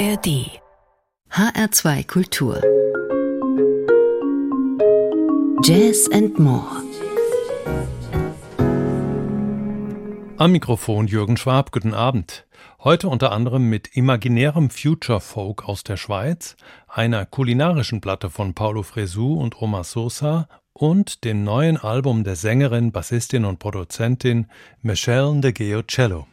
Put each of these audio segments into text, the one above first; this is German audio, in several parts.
ARD HR2 Kultur Jazz and More Am Mikrofon Jürgen Schwab, guten Abend. Heute unter anderem mit imaginärem Future Folk aus der Schweiz, einer kulinarischen Platte von Paulo Fresu und Oma Sosa und dem neuen Album der Sängerin, Bassistin und Produzentin Michelle de Geocello.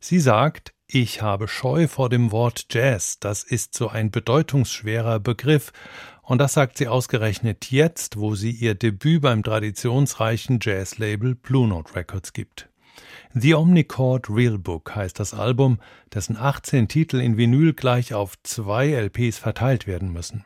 Sie sagt, ich habe Scheu vor dem Wort Jazz, das ist so ein bedeutungsschwerer Begriff, und das sagt sie ausgerechnet jetzt, wo sie ihr Debüt beim traditionsreichen Jazzlabel Blue Note Records gibt. The Omnichord Real Book heißt das Album, dessen 18 Titel in Vinyl gleich auf zwei LPs verteilt werden müssen.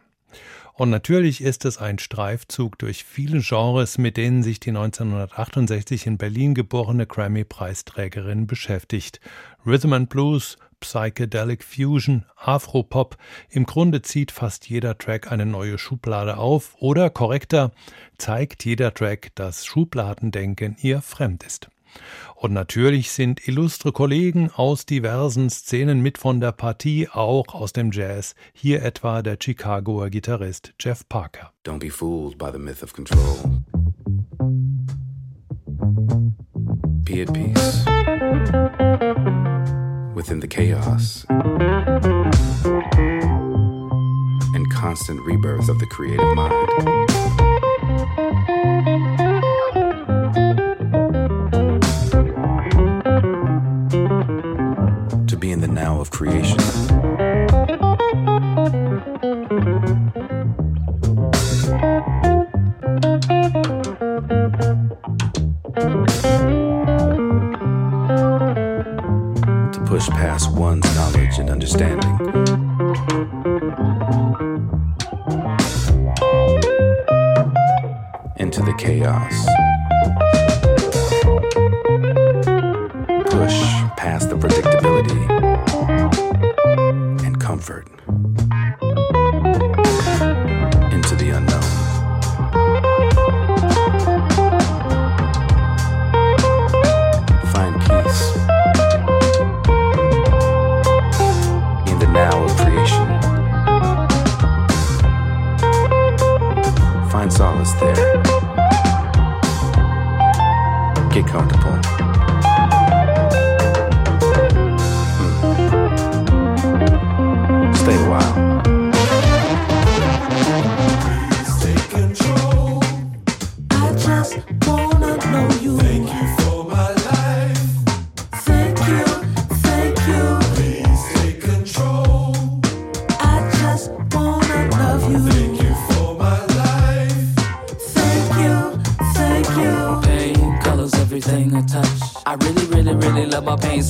Und natürlich ist es ein Streifzug durch viele Genres, mit denen sich die 1968 in Berlin geborene Grammy-Preisträgerin beschäftigt. Rhythm and Blues, Psychedelic Fusion, Afropop, im Grunde zieht fast jeder Track eine neue Schublade auf oder korrekter, zeigt jeder Track, dass Schubladendenken ihr fremd ist. Und natürlich sind illustre Kollegen aus diversen Szenen mit von der Partie, auch aus dem Jazz. Hier etwa der Chicagoer Gitarrist Jeff Parker. Don't be fooled by the myth of control. Be at peace within the chaos and constant rebirth of the creative mind. Creation. To push past one's knowledge and understanding. Into the chaos.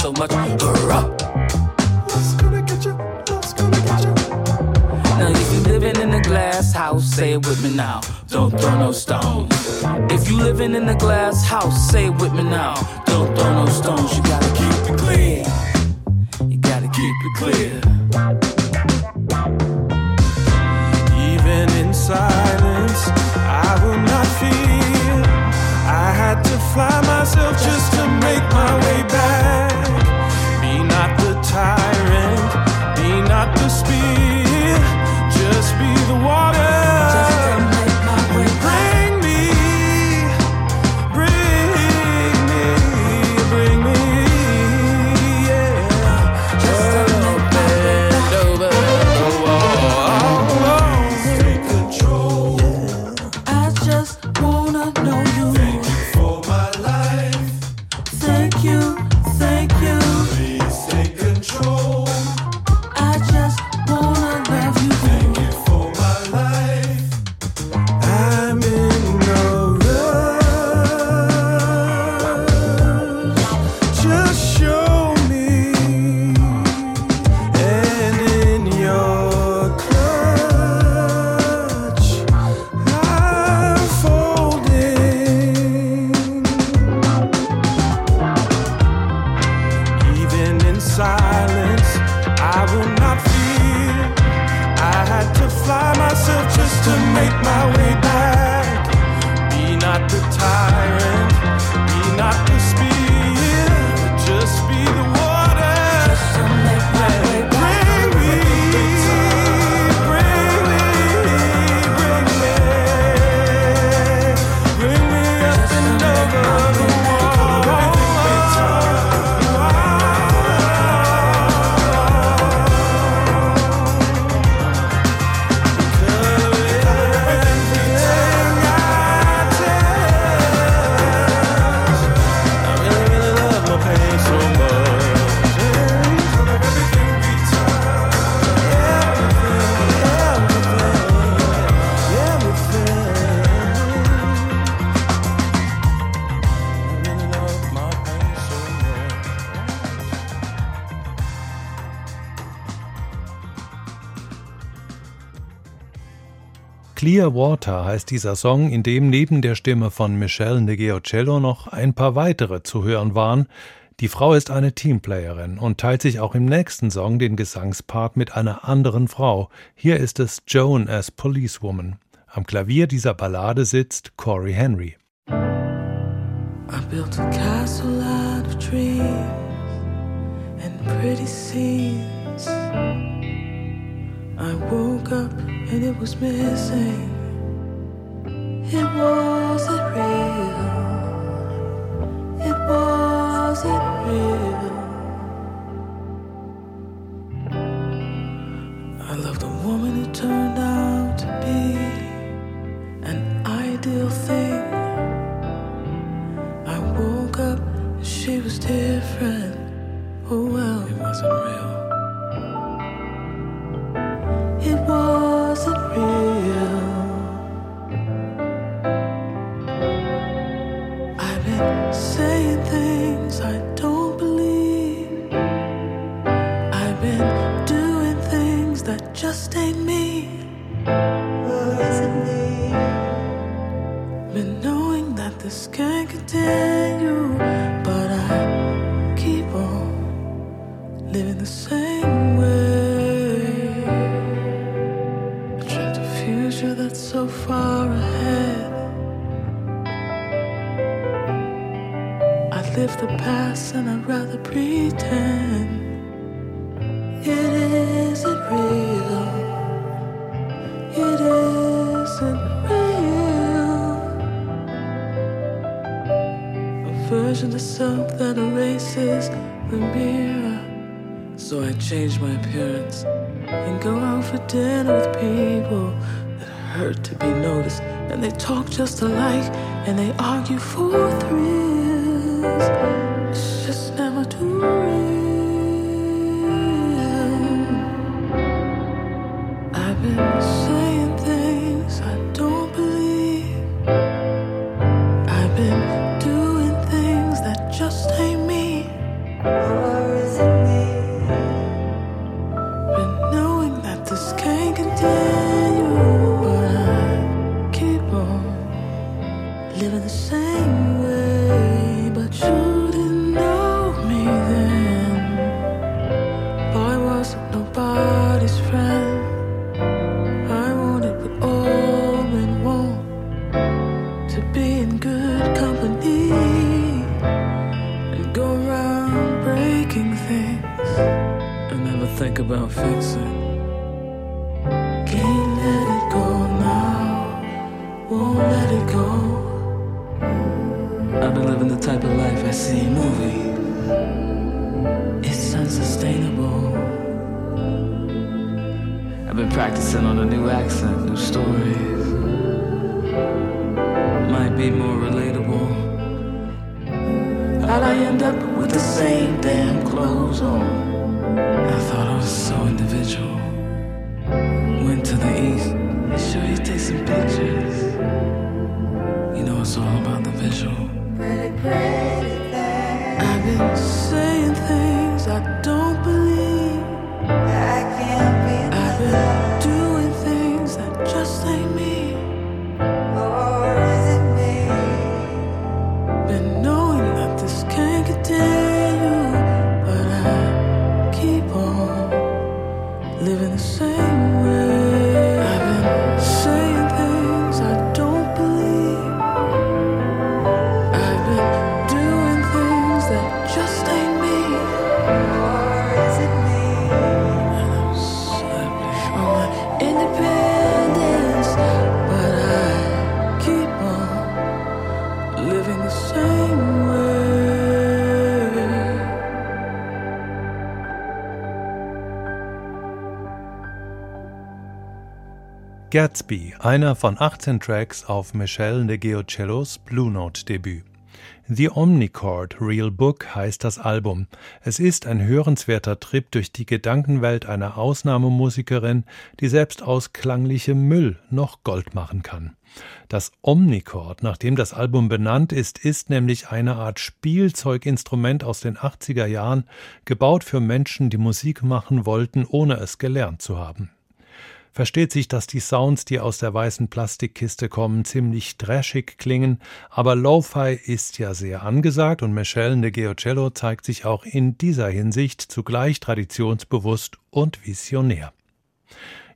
so much. Clear Water heißt dieser Song, in dem neben der Stimme von Michelle Negeocello noch ein paar weitere zu hören waren. Die Frau ist eine Teamplayerin und teilt sich auch im nächsten Song den Gesangspart mit einer anderen Frau. Hier ist es Joan as Policewoman. Am Klavier dieser Ballade sitzt Corey Henry. I built a castle out of dreams and pretty scenes. I woke up and it was missing. It wasn't real. It wasn't real. I loved a woman who turned out to be an ideal thing. I woke up and she was different. Oh well, it wasn't real. just ain't me. Or is it me? Been knowing that this can't continue, but I keep on living the same way. I dreamt a future that's so far ahead. I live the past and I'd rather pretend. change my appearance and go out for dinner with people that hurt to be noticed. And they talk just alike and they argue for three. I've been practicing on a new accent, new stories. Might be more relatable. How'd I end up with the same damn clothes on? I thought I was so individual. Went to the east, they show you take some pictures. You know, it's all about the visual. I've been saying things I don't Gatsby, einer von 18 Tracks auf Michelle Negeocellos Blue Note Debüt. The Omnichord Real Book heißt das Album. Es ist ein hörenswerter Trip durch die Gedankenwelt einer Ausnahmemusikerin, die selbst aus klanglichem Müll noch Gold machen kann. Das Omnichord, nach dem das Album benannt ist, ist nämlich eine Art Spielzeuginstrument aus den 80er Jahren, gebaut für Menschen, die Musik machen wollten, ohne es gelernt zu haben. Versteht sich, dass die Sounds, die aus der weißen Plastikkiste kommen, ziemlich trashig klingen, aber Lo-Fi ist ja sehr angesagt und Michelle de Geocello zeigt sich auch in dieser Hinsicht zugleich traditionsbewusst und visionär.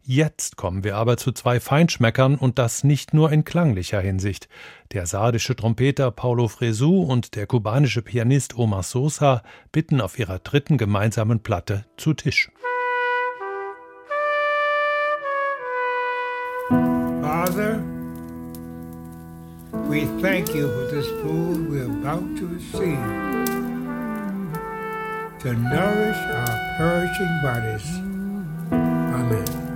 Jetzt kommen wir aber zu zwei Feinschmeckern und das nicht nur in klanglicher Hinsicht. Der sardische Trompeter Paulo Fresu und der kubanische Pianist Omar Sosa bitten auf ihrer dritten gemeinsamen Platte zu Tisch. We thank you for this food we're about to receive to nourish our perishing bodies. Amen.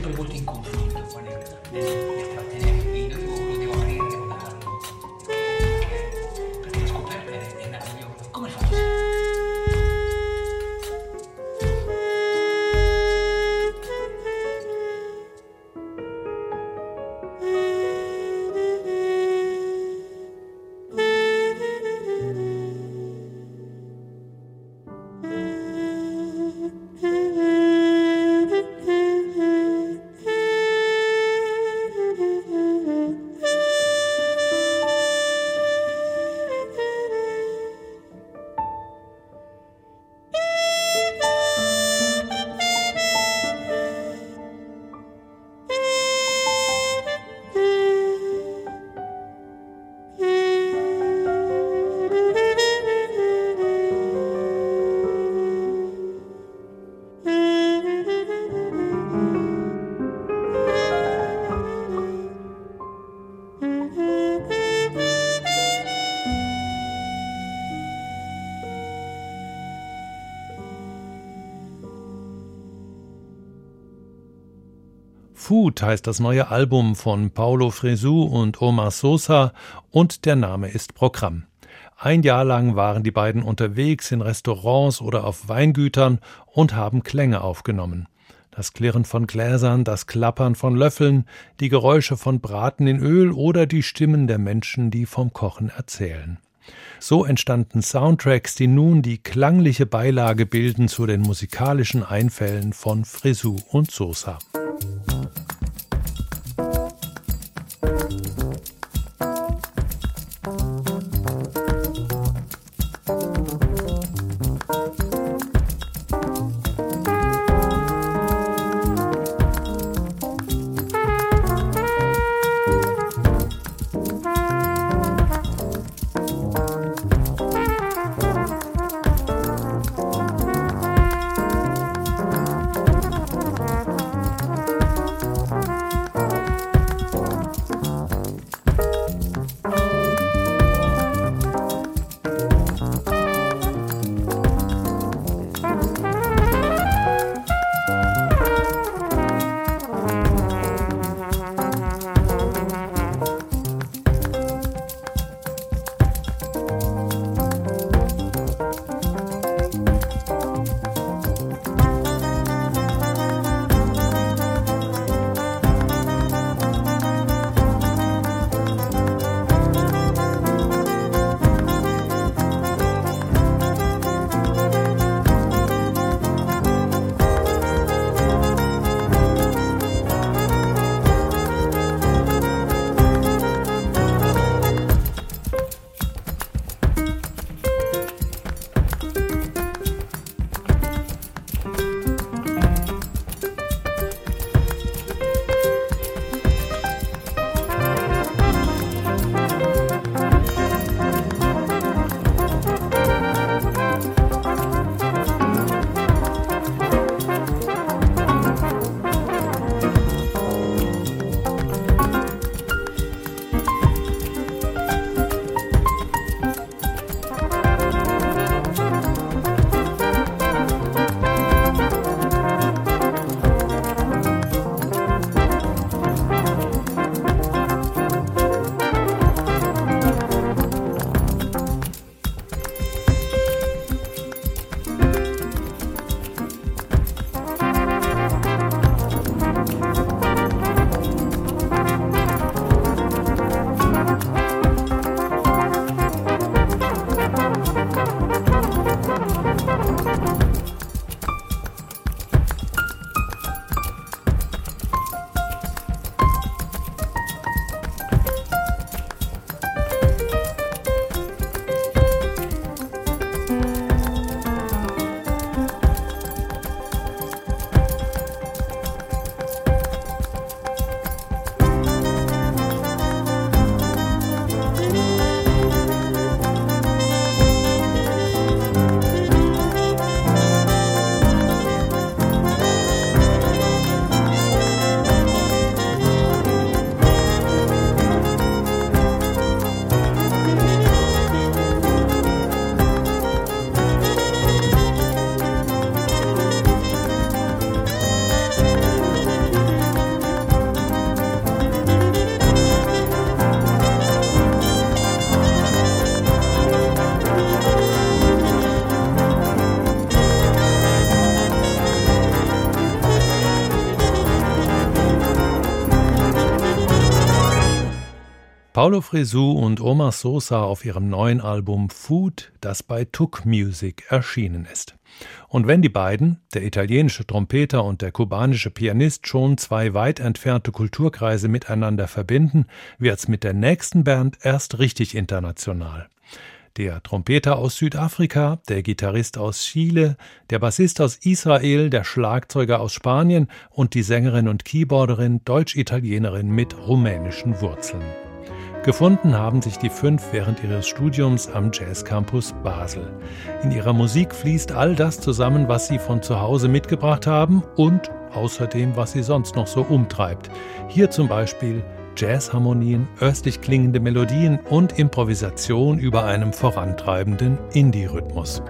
sempre muito Food heißt das neue Album von Paulo Fresu und Omar Sosa und der Name ist Programm. Ein Jahr lang waren die beiden unterwegs in Restaurants oder auf Weingütern und haben Klänge aufgenommen. Das Klirren von Gläsern, das Klappern von Löffeln, die Geräusche von Braten in Öl oder die Stimmen der Menschen, die vom Kochen erzählen. So entstanden Soundtracks, die nun die klangliche Beilage bilden zu den musikalischen Einfällen von Frisou und Sosa. Paulo Fresu und Omar Sosa auf ihrem neuen Album Food, das bei Tuk Music erschienen ist. Und wenn die beiden, der italienische Trompeter und der kubanische Pianist, schon zwei weit entfernte Kulturkreise miteinander verbinden, wird's mit der nächsten Band erst richtig international. Der Trompeter aus Südafrika, der Gitarrist aus Chile, der Bassist aus Israel, der Schlagzeuger aus Spanien und die Sängerin und Keyboarderin Deutsch-Italienerin mit rumänischen Wurzeln. Gefunden haben sich die fünf während ihres Studiums am Jazz Campus Basel. In ihrer Musik fließt all das zusammen, was sie von zu Hause mitgebracht haben und außerdem, was sie sonst noch so umtreibt. Hier zum Beispiel Jazzharmonien, östlich klingende Melodien und Improvisation über einem vorantreibenden Indie-Rhythmus.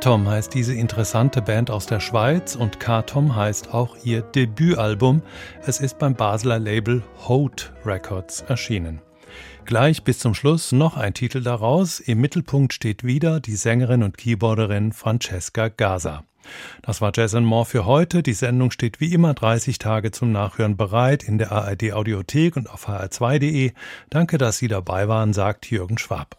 K-Tom heißt diese interessante Band aus der Schweiz und K-Tom heißt auch ihr Debütalbum. Es ist beim Basler Label Hote Records erschienen. Gleich bis zum Schluss noch ein Titel daraus. Im Mittelpunkt steht wieder die Sängerin und Keyboarderin Francesca Gaza. Das war Jazz More für heute. Die Sendung steht wie immer 30 Tage zum Nachhören bereit in der ARD Audiothek und auf hr2.de. Danke, dass Sie dabei waren, sagt Jürgen Schwab.